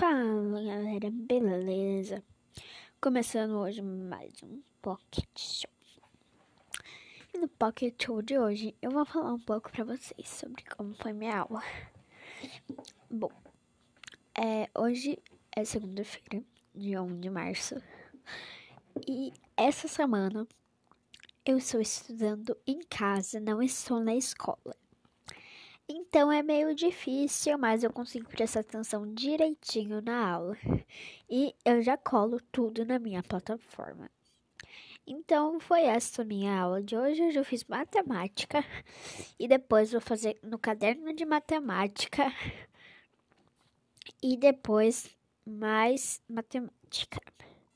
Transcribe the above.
Fala galera, beleza? Começando hoje mais um Pocket Show. E no Pocket Show de hoje eu vou falar um pouco pra vocês sobre como foi minha aula. Bom, é, hoje é segunda-feira, dia 1 de março, e essa semana eu estou estudando em casa, não estou na escola. Então é meio difícil, mas eu consigo prestar atenção direitinho na aula. E eu já colo tudo na minha plataforma. Então foi essa minha aula de hoje. Hoje eu fiz matemática e depois vou fazer no caderno de matemática e depois mais matemática.